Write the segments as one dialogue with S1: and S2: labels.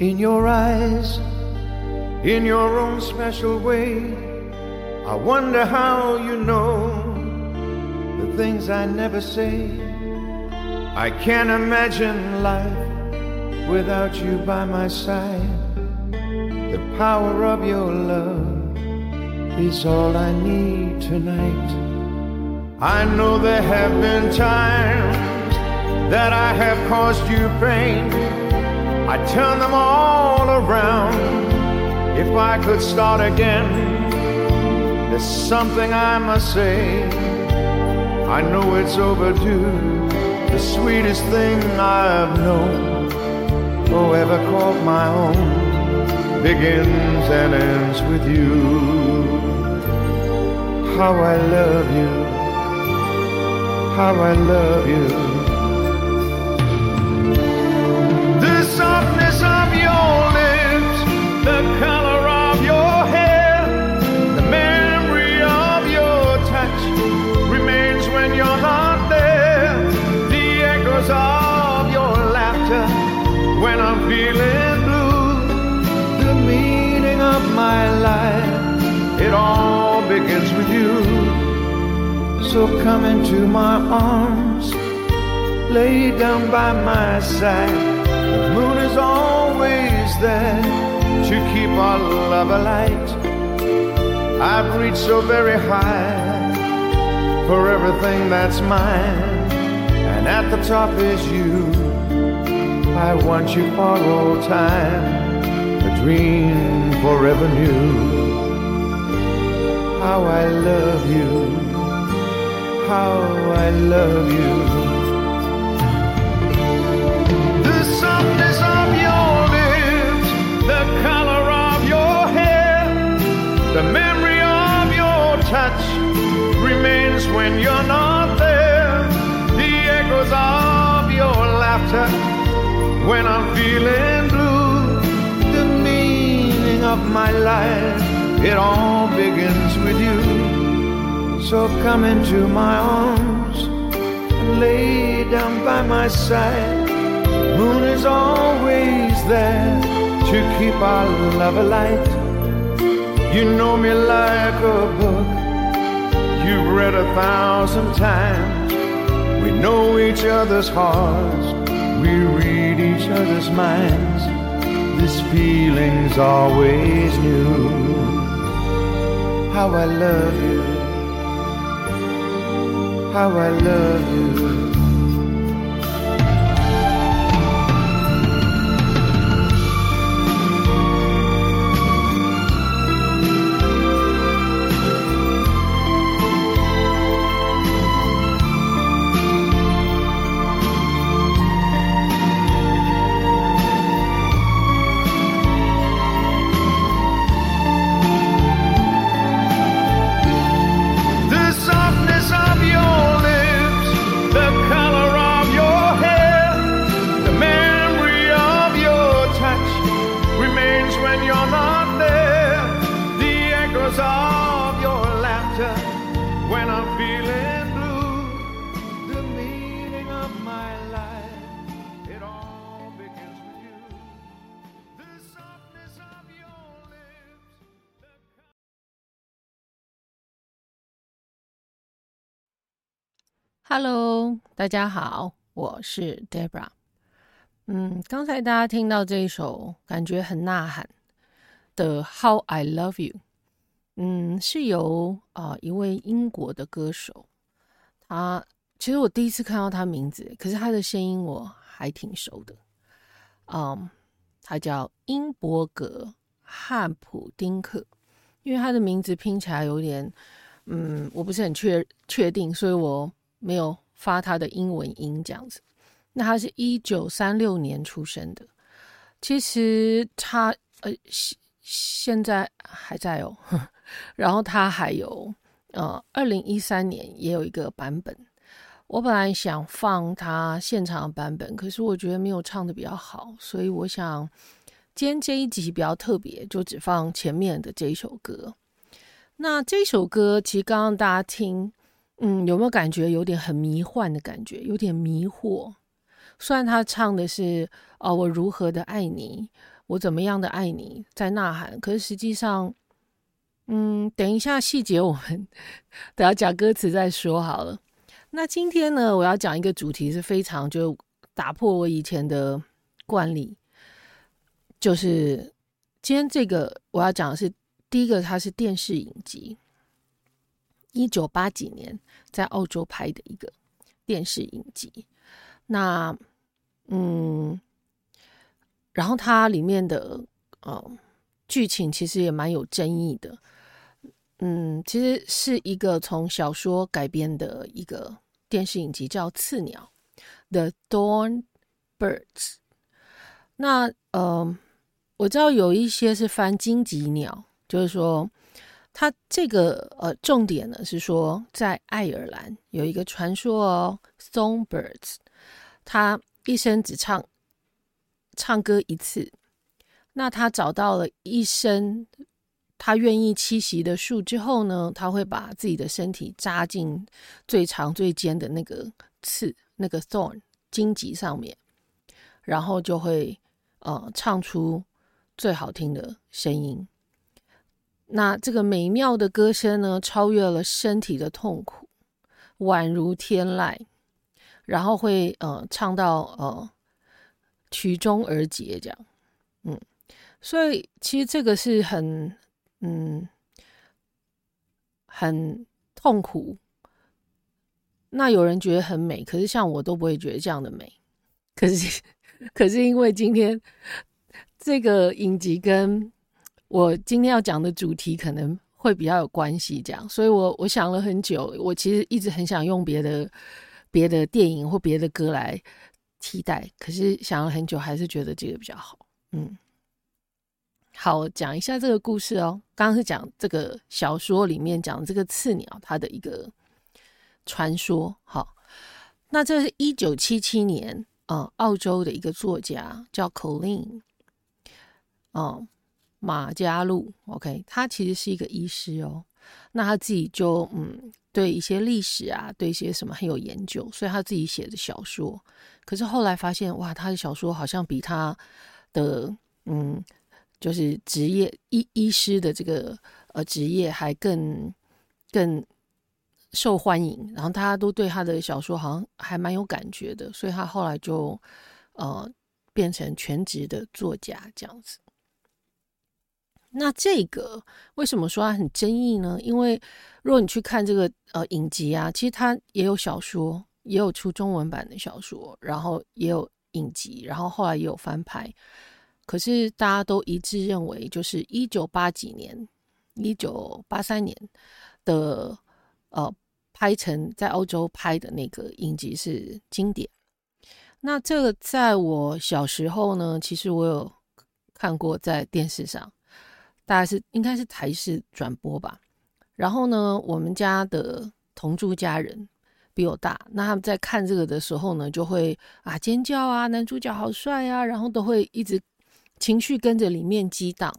S1: in your eyes, in your own special way. I wonder how you know the things I never say. I can't imagine life without you by my side. The power of your love is all I need tonight. I know there have been times that I have caused you pain. I turn them all around. If I could start again, there's something I must say. I know it's overdue. The sweetest thing I've known, or ever called my own, begins and ends with you. How I love you, how I love you. So come into my arms, lay down by my side. The moon is always there to keep our love alight. I've reached so very high for everything that's mine, and at the top is you. I want you for all time, a dream forever new. How I love you, how I love you. The softness of your lips, the color of your hair, the memory of your touch remains when you're not there. The echoes of your laughter when I'm feeling blue. The meaning of my life, it all begins with you. So come into my arms and lay down by my side. Moon is always there to keep our love alight. You know me like a book you've read a thousand times. We know each other's hearts, we read each other's minds. This feeling's always new. How I love you, how I love you. when I'm feeling blue. The meaning of my life, it all begins with you. The softness of your lips. The
S2: Hello，大家好，我是 Debra。嗯，刚才大家听到这一首感觉很呐喊的《How I Love You》， 嗯，是由啊、一位英国的歌手，他其实我第一次看到他名字，可是他的声音我还挺熟的。嗯，他叫英伯格汉普丁克，因为他的名字拼起来有点，嗯，我不是很确确定，所以我。没有发他的英文音这样子，那他是一九三六年出生的。其实他呃现现在还在哦，然后他还有呃二零一三年也有一个版本。我本来想放他现场的版本，可是我觉得没有唱得比较好，所以我想今天这一集比较特别，就只放前面的这一首歌。那这首歌其实刚刚大家听。嗯，有没有感觉有点很迷幻的感觉，有点迷惑？虽然他唱的是“哦，我如何的爱你”，我怎么样的爱你，在呐喊。可是实际上，嗯，等一下细节我们 等下讲歌词再说好了。那今天呢，我要讲一个主题是非常就打破我以前的惯例，就是今天这个我要讲的是第一个，它是电视影集，一九八几年在澳洲拍的一个电视影集。那嗯。然后它里面的呃剧情其实也蛮有争议的，嗯，其实是一个从小说改编的一个电视影集，叫《刺鸟》（The Dawn Birds）。那呃，我知道有一些是翻荆棘鸟，就是说它这个呃重点呢是说在爱尔兰有一个传说哦，Songbirds，它一生只唱。唱歌一次，那他找到了一生他愿意栖息的树之后呢，他会把自己的身体扎进最长最尖的那个刺，那个 thorn 荆棘上面，然后就会呃唱出最好听的声音。那这个美妙的歌声呢，超越了身体的痛苦，宛如天籁，然后会呃唱到呃。曲终而结，这样，嗯，所以其实这个是很，嗯，很痛苦。那有人觉得很美，可是像我都不会觉得这样的美。可是，可是因为今天这个影集跟我今天要讲的主题可能会比较有关系，这样，所以我我想了很久，我其实一直很想用别的别的电影或别的歌来。替代，可是想了很久，还是觉得这个比较好。嗯，好，讲一下这个故事哦。刚刚是讲这个小说里面讲这个刺鸟它的一个传说。好，那这是一九七七年，呃，澳洲的一个作家叫 Colleen，哦，马加路。OK，他其实是一个医师哦。那他自己就嗯，对一些历史啊，对一些什么很有研究，所以他自己写的小说。可是后来发现，哇，他的小说好像比他的嗯，就是职业医医师的这个呃职业还更更受欢迎，然后大家都对他的小说好像还蛮有感觉的，所以他后来就呃变成全职的作家这样子。那这个为什么说它很争议呢？因为如果你去看这个呃影集啊，其实它也有小说。也有出中文版的小说，然后也有影集，然后后来也有翻拍。可是大家都一致认为，就是一九八几年、一九八三年的呃拍成在欧洲拍的那个影集是经典。那这个在我小时候呢，其实我有看过在电视上，大概是应该是台视转播吧。然后呢，我们家的同住家人。比我大，那他们在看这个的时候呢，就会啊尖叫啊，男主角好帅啊，然后都会一直情绪跟着里面激荡。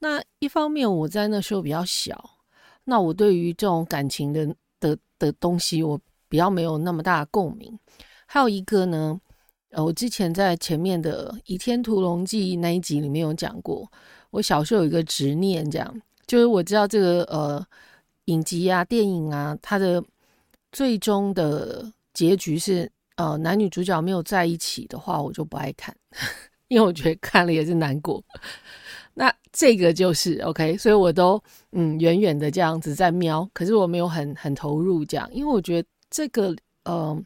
S2: 那一方面我在那时候比较小，那我对于这种感情的的的东西，我比较没有那么大的共鸣。还有一个呢，呃，我之前在前面的《倚天屠龙记》那一集里面有讲过，我小时候有一个执念，这样就是我知道这个呃影集啊、电影啊，它的。最终的结局是，呃，男女主角没有在一起的话，我就不爱看，因为我觉得看了也是难过。那这个就是 OK，所以我都嗯远远的这样子在瞄，可是我没有很很投入这样，因为我觉得这个呃，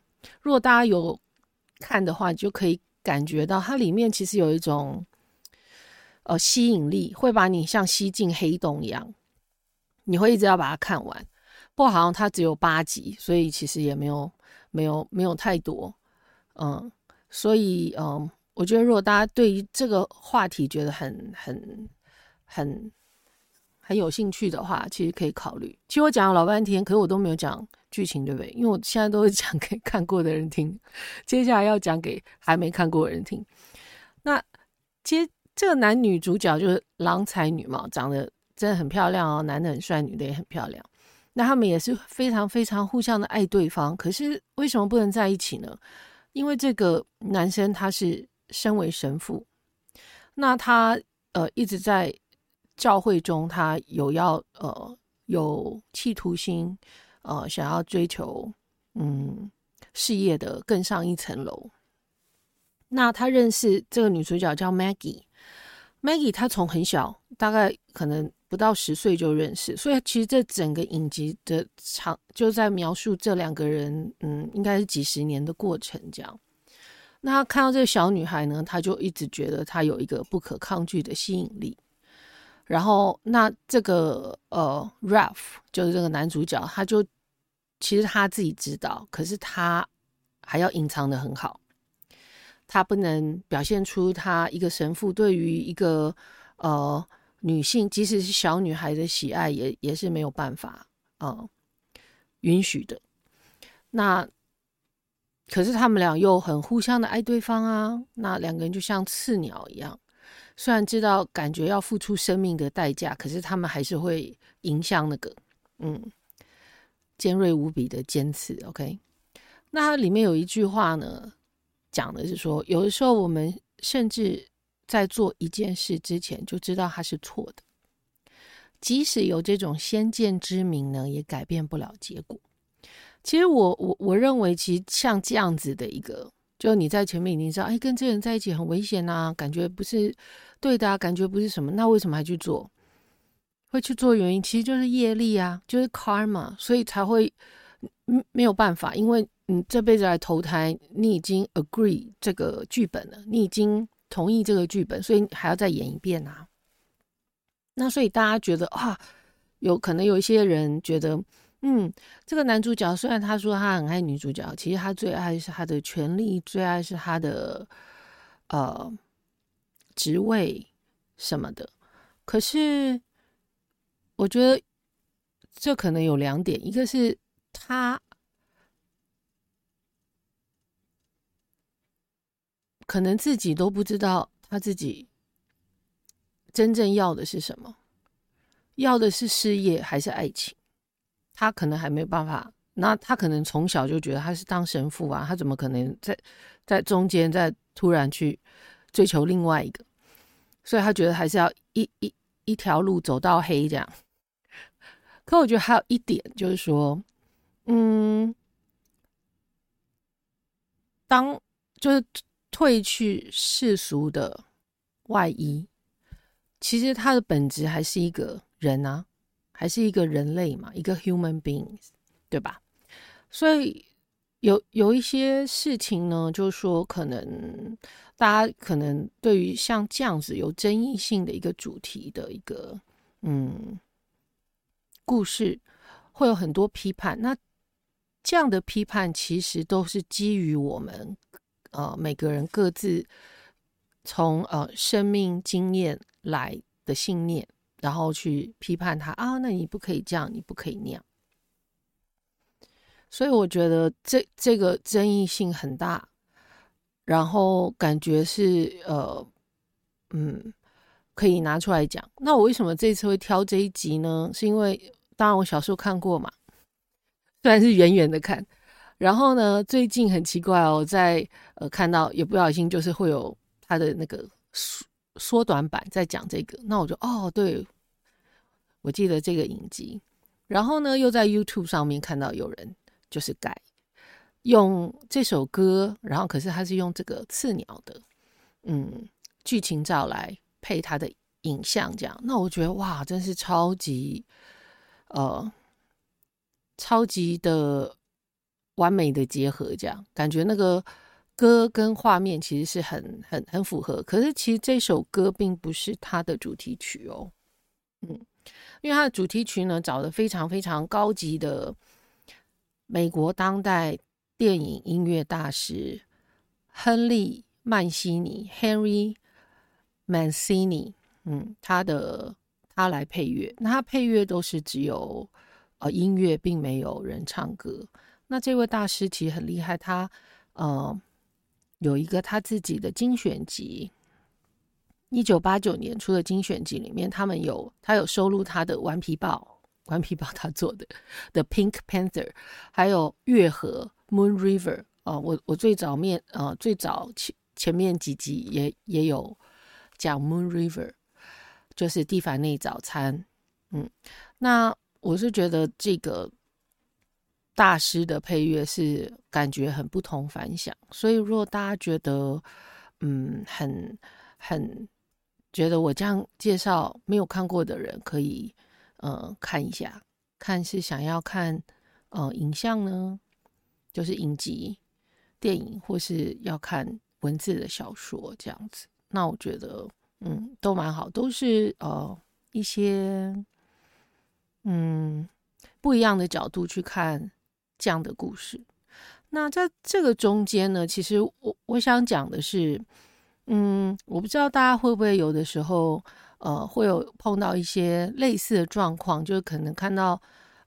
S2: 如果大家有看的话，就可以感觉到它里面其实有一种呃吸引力，会把你像吸进黑洞一样，你会一直要把它看完。不过好像它只有八集，所以其实也没有没有没有太多，嗯，所以嗯，我觉得如果大家对于这个话题觉得很很很很有兴趣的话，其实可以考虑。其实我讲了老半天，可是我都没有讲剧情，对不对？因为我现在都是 讲给看过的人听，接下来要讲给还没看过的人听。那其实这个男女主角就是郎才女貌，长得真的很漂亮哦，男的很帅，女的也很漂亮。那他们也是非常非常互相的爱对方，可是为什么不能在一起呢？因为这个男生他是身为神父，那他呃一直在教会中，他有要呃有企图心，呃想要追求嗯事业的更上一层楼。那他认识这个女主角叫 Maggie，Maggie 她从很小，大概可能不到十岁就认识，所以其实这整个影集的长就在描述这两个人，嗯，应该是几十年的过程这样。那看到这个小女孩呢，他就一直觉得她有一个不可抗拒的吸引力。然后，那这个呃，Ralph 就是这个男主角，他就其实他自己知道，可是他还要隐藏的很好。他不能表现出他一个神父对于一个呃女性，即使是小女孩的喜爱也，也是没有办法呃允许的。那可是他们俩又很互相的爱对方啊，那两个人就像刺鸟一样，虽然知道感觉要付出生命的代价，可是他们还是会迎向那个嗯尖锐无比的尖刺。OK，那里面有一句话呢。讲的是说，有的时候我们甚至在做一件事之前就知道它是错的，即使有这种先见之明呢，也改变不了结果。其实我我我认为，其实像这样子的一个，就你在前面已经知道，哎，跟这个人在一起很危险啊，感觉不是对的啊，感觉不是什么，那为什么还去做？会去做原因其实就是业力啊，就是 karma，所以才会没有办法，因为。你这辈子来投胎，你已经 agree 这个剧本了，你已经同意这个剧本，所以还要再演一遍啊。那所以大家觉得啊，有可能有一些人觉得，嗯，这个男主角虽然他说他很爱女主角，其实他最爱是他的权力，最爱是他的呃职位什么的。可是我觉得这可能有两点，一个是他。可能自己都不知道他自己真正要的是什么，要的是事业还是爱情？他可能还没有办法。那他可能从小就觉得他是当神父啊，他怎么可能在在中间再突然去追求另外一个？所以他觉得还是要一一一条路走到黑这样。可我觉得还有一点就是说，嗯，当就是。褪去世俗的外衣，其实他的本质还是一个人啊，还是一个人类嘛，一个 human beings，对吧？所以有有一些事情呢，就是说可能大家可能对于像这样子有争议性的一个主题的一个嗯故事，会有很多批判。那这样的批判其实都是基于我们。呃，每个人各自从呃生命经验来的信念，然后去批判他啊，那你不可以这样，你不可以那样。所以我觉得这这个争议性很大，然后感觉是呃嗯可以拿出来讲。那我为什么这次会挑这一集呢？是因为当然我小时候看过嘛，虽然是远远的看。然后呢，最近很奇怪哦，在呃看到也不小心，就是会有他的那个书缩短版在讲这个，那我就哦，对，我记得这个影集。然后呢，又在 YouTube 上面看到有人就是改用这首歌，然后可是他是用这个刺鸟的嗯剧情照来配他的影像，这样，那我觉得哇，真是超级呃超级的。完美的结合，这样感觉那个歌跟画面其实是很很很符合。可是其实这首歌并不是它的主题曲哦，嗯，因为它的主题曲呢，找的非常非常高级的美国当代电影音乐大师亨利曼西尼 （Henry Mancini），嗯，他的他来配乐，那他配乐都是只有呃音乐，并没有人唱歌。那这位大师其实很厉害，他呃有一个他自己的精选集，一九八九年出的精选集里面，他们有他有收录他的《顽皮豹》，顽皮豹他做的的《Pink Panther》，还有《月河》（Moon River） 啊、我我最早面呃最早前前面几集也也有讲 Moon River，就是蒂凡尼早餐。嗯，那我是觉得这个大师的配乐是感觉很不同凡响，所以如果大家觉得嗯很很觉得我这样介绍没有看过的人可以呃看一下，看是想要看呃影像呢，就是影集电影，或是要看文字的小说这样子，那我觉得嗯都蛮好，都是呃一些。嗯，不一样的角度去看这样的故事。那在这个中间呢，其实我我想讲的是，嗯，我不知道大家会不会有的时候，呃，会有碰到一些类似的状况，就是可能看到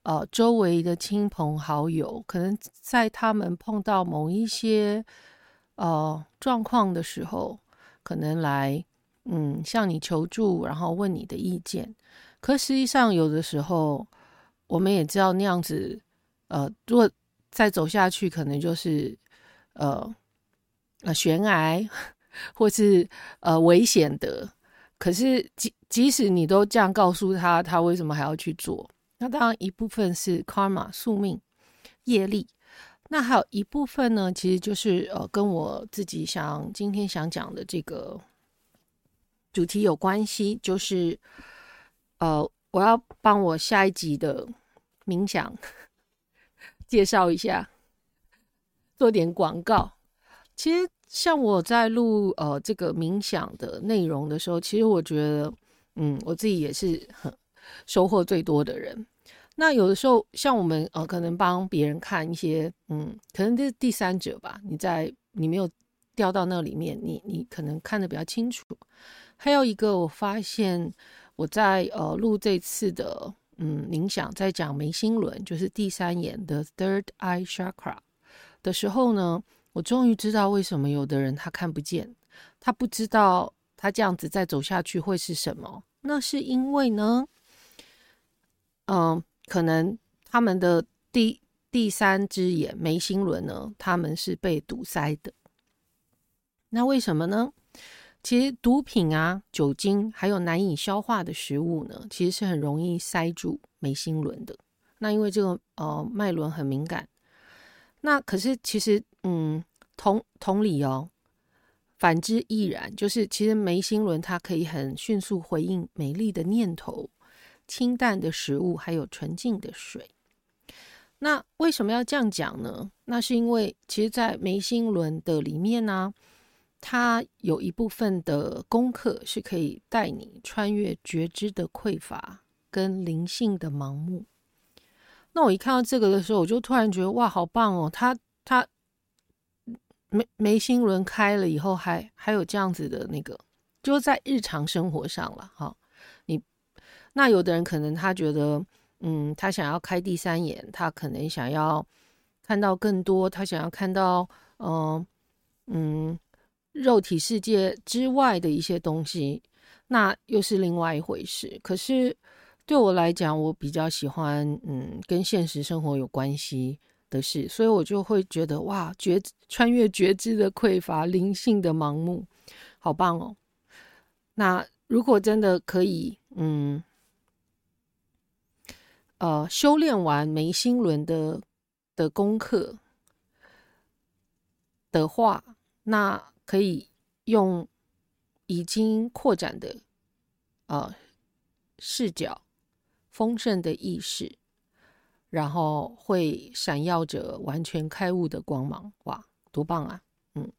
S2: 呃周围的亲朋好友，可能在他们碰到某一些呃状况的时候，可能来嗯向你求助，然后问你的意见。可实际上，有的时候我们也知道那样子，呃，如果再走下去，可能就是呃呃悬崖，或是呃危险的。可是即即使你都这样告诉他，他为什么还要去做？那当然一部分是 karma 宿命业力，那还有一部分呢，其实就是呃跟我自己想今天想讲的这个主题有关系，就是。呃，我要帮我下一集的冥想介绍一下，做点广告。其实，像我在录呃这个冥想的内容的时候，其实我觉得，嗯，我自己也是很收获最多的人。那有的时候，像我们呃，可能帮别人看一些，嗯，可能这是第三者吧。你在你没有掉到那里面，你你可能看得比较清楚。还有一个，我发现。我在呃录这次的嗯冥想，在讲眉心轮，就是第三眼的 Third Eye Chakra 的时候呢，我终于知道为什么有的人他看不见，他不知道他这样子再走下去会是什么。那是因为呢，嗯、可能他们的第第三只眼眉心轮呢，他们是被堵塞的。那为什么呢？其实毒品啊、酒精，还有难以消化的食物呢，其实是很容易塞住眉心轮的。那因为这个呃脉轮很敏感，那可是其实嗯同同理哦，反之亦然，就是其实眉心轮它可以很迅速回应美丽的念头、清淡的食物，还有纯净的水。那为什么要这样讲呢？那是因为其实，在眉心轮的里面呢、啊。它有一部分的功课是可以带你穿越觉知的匮乏跟灵性的盲目。那我一看到这个的时候，我就突然觉得哇，好棒哦！它它眉眉心轮开了以后还，还有这样子的那个，就在日常生活上了哈。你那有的人可能他觉得，嗯，他想要开第三眼，他可能想要看到更多，他想要看到，嗯嗯。肉体世界之外的一些东西，那又是另外一回事。可是对我来讲，我比较喜欢嗯跟现实生活有关系的事，所以我就会觉得哇，觉穿越觉知的匮乏，灵性的盲目，好棒哦。那如果真的可以，嗯，呃，修炼完眉心轮的的功课的话，那。可以用已经扩展的呃视角、丰盛的意识，然后会闪耀着完全开悟的光芒，哇，多棒啊！嗯，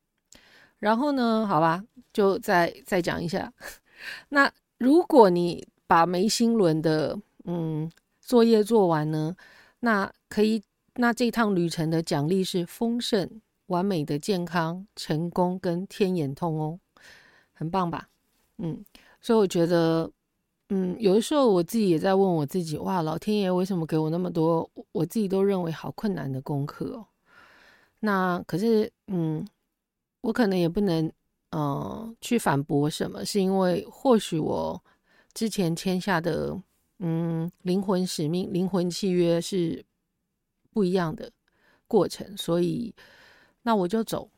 S2: 然后呢，好吧，就再再讲一下。那如果你把眉心轮的嗯作业做完呢，那可以，那这趟旅程的奖励是丰盛。完美的健康、成功跟天眼通哦，很棒吧？嗯，所以我觉得，嗯，有的时候我自己也在问我自己，哇，老天爷为什么给我那么多我自己都认为好困难的功课哦？那可是，嗯，我可能也不能，嗯、去反驳什么，是因为或许我之前签下的，嗯，灵魂使命、灵魂契约是不一样的过程，所以。那我就走，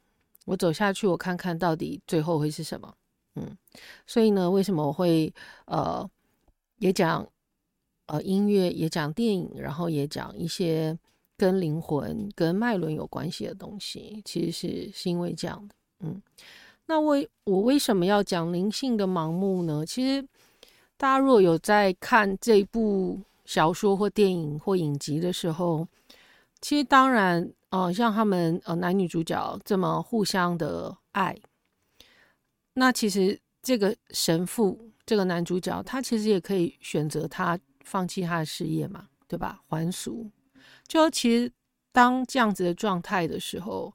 S2: 我走下去，我看看到底最后会是什么。嗯，所以呢，为什么我会呃也讲呃音乐，也讲电影，然后也讲一些跟灵魂、跟脉轮有关系的东西，其实是是因为这样的。嗯，那为我为什么要讲灵性的盲目呢？其实大家如果有在看这部小说或电影或影集的时候，其实当然，呃，像他们呃男女主角这么互相的爱，那其实这个神父这个男主角，他其实也可以选择他放弃他的事业嘛，对吧？还俗。就其实当这样子的状态的时候，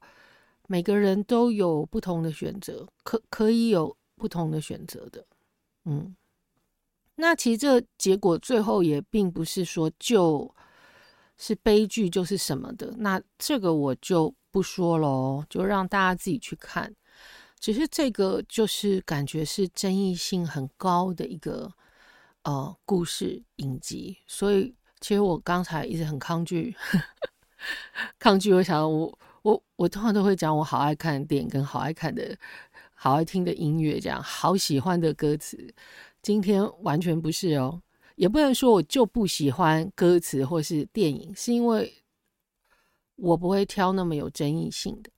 S2: 每个人都有不同的选择，可可以有不同的选择的，嗯。那其实这结果最后也并不是说就是悲剧就是什么的，那这个我就不说了，就让大家自己去看。只是这个就是感觉是争议性很高的一个呃故事影集，所以其实我刚才一直很抗拒，抗拒。我想我我我通常都会讲我好爱看的电影跟好爱看的好爱听的音乐，这样好喜欢的歌词。今天完全不是哦，也不能说我就不喜欢歌词或是电影，是因为我不会挑那么有争议性的。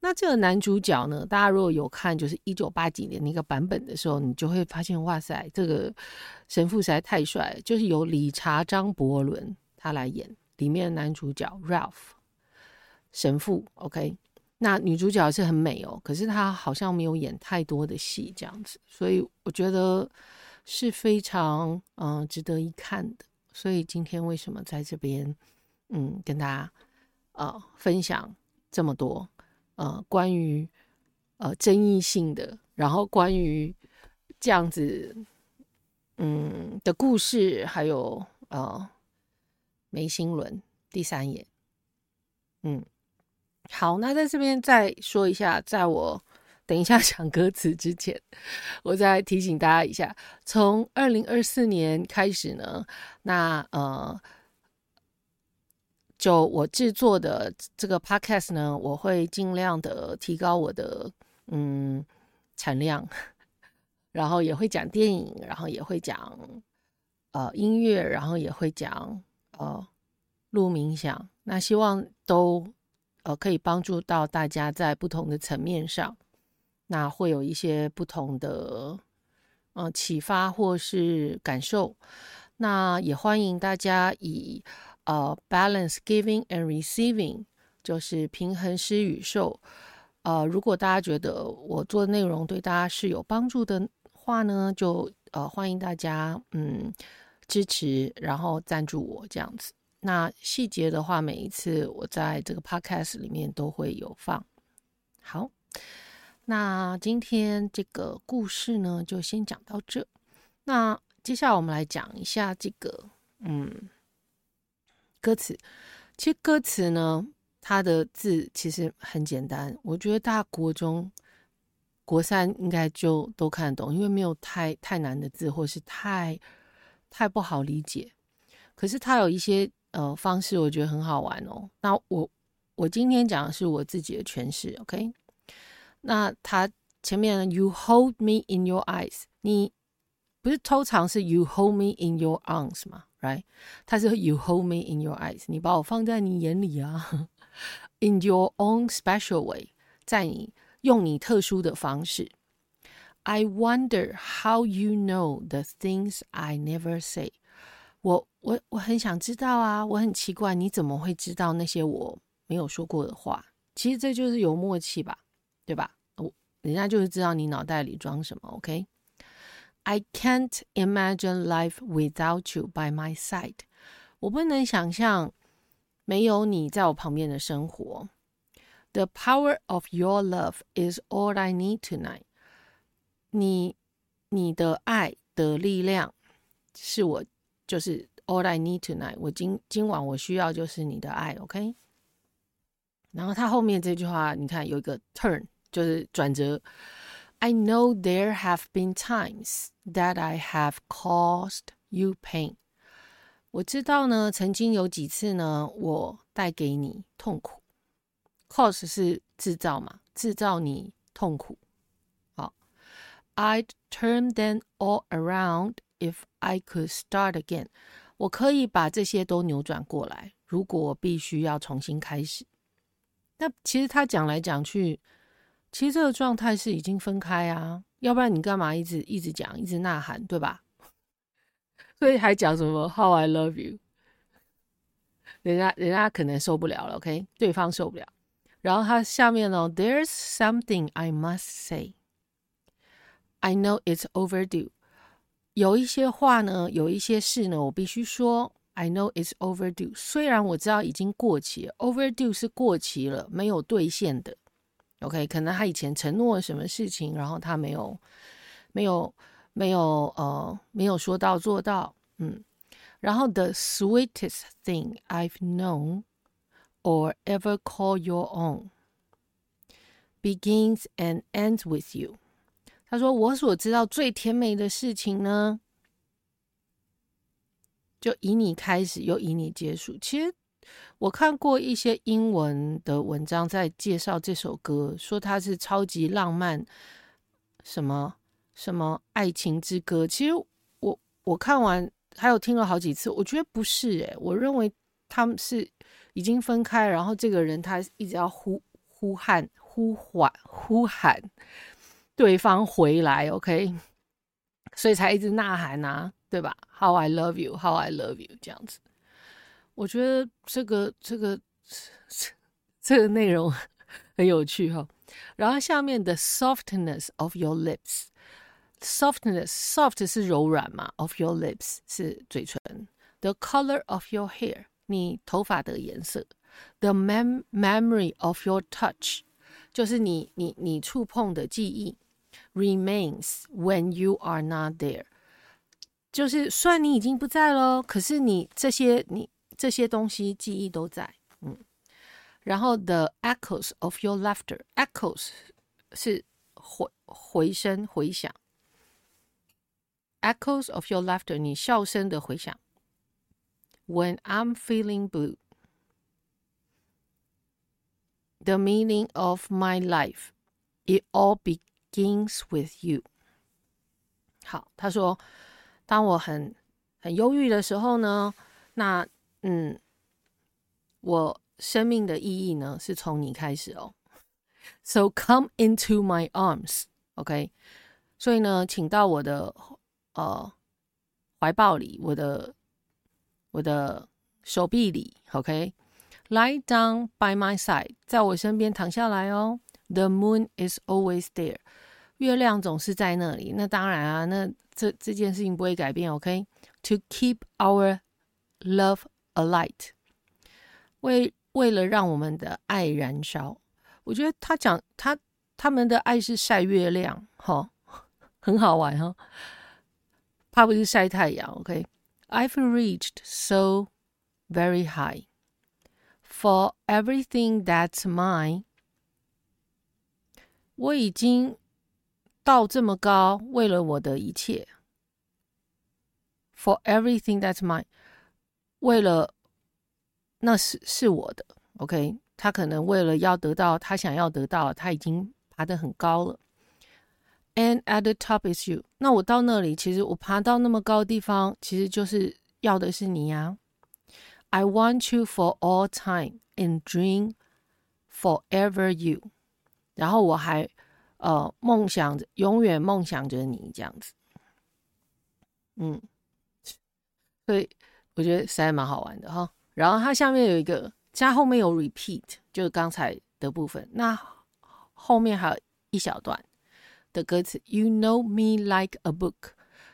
S2: 那这个男主角呢，大家如果有看就是一九八几年那个版本的时候，你就会发现，哇塞，这个神父实在太帅了，就是由理查张伯伦他来演里面的男主角 Ralph 神父，OK。那女主角是很美哦，可是她好像没有演太多的戏这样子，所以我觉得。是非常嗯、值得一看的，所以今天为什么在这边嗯跟大家呃分享这么多呃关于呃争议性的，然后关于这样子嗯的故事，还有呃眉心轮第三眼，嗯好，那在这边再说一下，在我。等一下讲歌词之前，我再提醒大家一下：从二零二四年开始呢，那呃，就我制作的这个 podcast 呢，我会尽量的提高我的嗯产量，然后也会讲电影，然后也会讲呃音乐，然后也会讲呃录冥想。那希望都呃可以帮助到大家在不同的层面上。那会有一些不同的呃启发或是感受，那也欢迎大家以呃 balance giving and receiving，就是平衡施与受。呃，如果大家觉得我做的内容对大家是有帮助的话呢，就呃欢迎大家嗯支持，然后赞助我这样子。那细节的话，每一次我在这个 podcast 里面都会有放。好。那今天这个故事呢，就先讲到这。那接下来我们来讲一下这个，嗯，歌词。其实歌词呢，它的字其实很简单，我觉得大家国中、国三应该就都看得懂，因为没有太太难的字，或是太太不好理解。可是它有一些呃方式，我觉得很好玩哦。那我我今天讲的是我自己的诠释，OK？那他前面呢 "You hold me in your eyes"，你不是通常是 "You hold me in your arms" 吗？Right？他是 "You hold me in your eyes"，你把我放在你眼里啊，in your own special way，在你用你特殊的方式。I wonder how you know the things I never say。我我我很想知道啊，我很奇怪你怎么会知道那些我没有说过的话？其实这就是有默契吧。对吧？我人家就是知道你脑袋里装什么。OK，I can't imagine life without you by my side。我不能想象没有你在我旁边的生活。The power of your love is all I need tonight。你你的爱的力量是我就是 all I need tonight。我今今晚我需要就是你的爱。OK。然后他后面这句话，你看有一个 turn。就是转折。I know there have been times that I have caused you pain。我知道呢，曾经有几次呢，我带给你痛苦。Cause 是制造嘛，制造你痛苦。好 I'd turn them all around if I could start again。我可以把这些都扭转过来，如果我必须要重新开始。那其实他讲来讲去， 其实这个状态是已经分开啊，要不然你干嘛一直一直讲，一直呐喊，对吧？所以还讲什么 “How I love you”，人家人家可能受不了了，OK？对方受不了。然后他下面呢，“There's something I must say. I know it's overdue.” 有一些话呢，有一些事呢，我必须说。I know it's overdue。虽然我知道已经过期了，overdue 是过期了，没有兑现的。OK，可能他以前承诺了什么事情，然后他没有，没有，没有，呃，没有说到做到。嗯，然后 The sweetest thing I've known or ever call your own begins and ends with you。他说我所知道最甜美的事情呢。就以你开始，又以你结束。其实我看过一些英文的文章，在介绍这首歌，说它是超级浪漫，什么什么爱情之歌。其实我我看完还有听了好几次，我觉得不是诶、我认为他们是已经分开，然后这个人他一直要呼呼喊、呼唤、呼喊对方回来，OK，所以才一直呐喊啊。对吧？How I love you, How I love you，这样子，我觉得这个这个这个内容很有趣哈。然后下面的 softness of your lips，softness，soft 是柔软嘛，of your lips 是嘴唇，the color of your hair，你头发的颜色，the mem memory of your touch，就是你你你触碰的记忆，remains when you are not there。就是，虽然你已经不在了，可是你这些你这些东西记忆都在，嗯。然后 the echoes of your laughter，echoes 是回回声回响，echoes of your laughter 你笑声的回响。When I'm feeling blue，the meaning of my life，it all begins with you。好，他说。当我很很忧郁的时候呢，那 嗯，我生命的意义呢是从你开始哦。So come into my arms, OK？所以呢，请到我的呃怀抱里，我的我的手臂里，OK？Lie down by my side，在我身边躺下来哦。The moon is always there，月亮总是在那里。那当然啊，那。这这件事情不会改变，OK？To keep our love alight，为为了让我们的爱燃烧，我觉得他讲他他们的爱是晒月亮，哈，很好玩哈。怕不是晒太阳，OK？I've reached so very high for everything that's mine，我已经。到这么高，为了我的一切，for everything that's mine， 为了那是是我的，OK。他可能为了要得到他想要得到，他已经爬得很高了。And at the top is you。那我到那里，其实我爬到那么高的地方，其实就是要的是你呀。I want you for all time and dream forever you。然后我还。呃，梦想着永远梦想着你这样子，嗯，所以我觉得实在蛮好玩的哈。然后它下面有一个，加后面有 repeat，就是刚才的部分。那后面还有一小段的歌词，You know me like a book，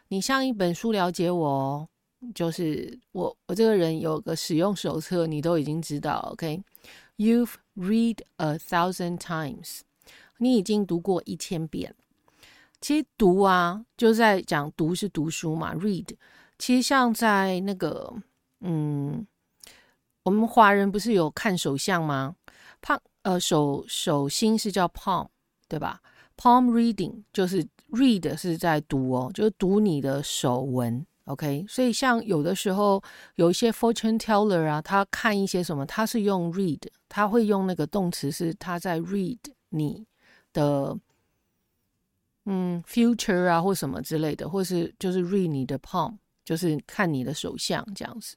S2: 你像一本书了解我哦，就是我我这个人有个使用手册，你都已经知道，OK？You've read a thousand times。你已经读过一千遍，其实读啊，就在讲读是读书嘛，read。其实像在那个，嗯，我们华人不是有看手相吗？胖，呃，手手心是叫 palm，对吧？palm reading 就是 read 是在读哦，就是读你的手纹。OK，所以像有的时候有一些 fortune teller 啊，他看一些什么，他是用 read，他会用那个动词是他在 read 你。的，嗯，future 啊，或什么之类的，或是就是 read 你的 palm，就是看你的手相这样子。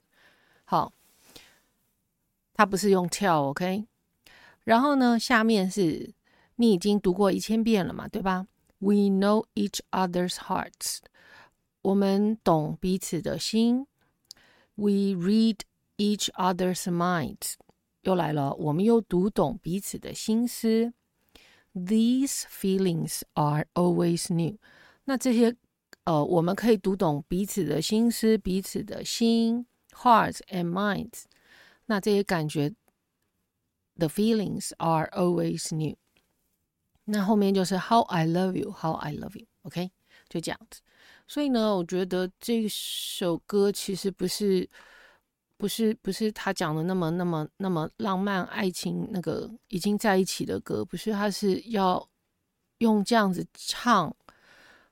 S2: 好，它不是用 tell，OK？然后呢，下面是你已经读过一千遍了嘛，对吧？We know each other's hearts，我们懂彼此的心。We read each other's minds，又来了，我们又读懂彼此的心思。These feelings are always new。那这些，呃，我们可以读懂彼此的心思，彼此的心，hearts and minds。那这些感觉，the feelings are always new。那后面就是 How I love you, How I love you。OK，就这样子。所以呢，我觉得这首歌其实不是。不是不是他讲的那么那么那么浪漫爱情那个已经在一起的歌，不是，他是要用这样子唱，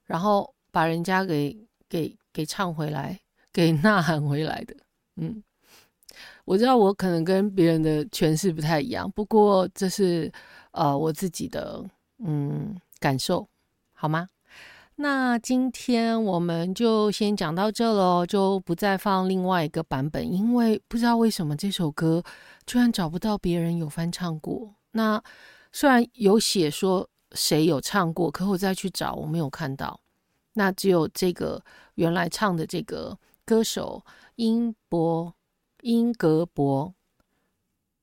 S2: 然后把人家给给给唱回来，给呐喊回来的。嗯，我知道我可能跟别人的诠释不太一样，不过这是呃我自己的嗯感受，好吗？那今天我们就先讲到这喽，就不再放另外一个版本，因为不知道为什么这首歌居然找不到别人有翻唱过。那虽然有写说谁有唱过，可我再去找我没有看到。那只有这个原来唱的这个歌手英博英格伯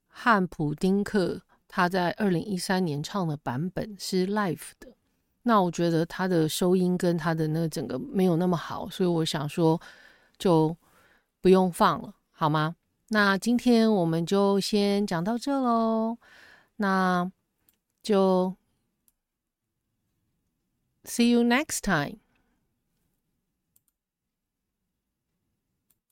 S2: 汉普丁克，他在二零一三年唱的版本是 live 的。那我觉得他的收音跟他的那个整个没有那么好，所以我想说就不用放了，好吗？那今天我们就先讲到这喽，那就 see you next time。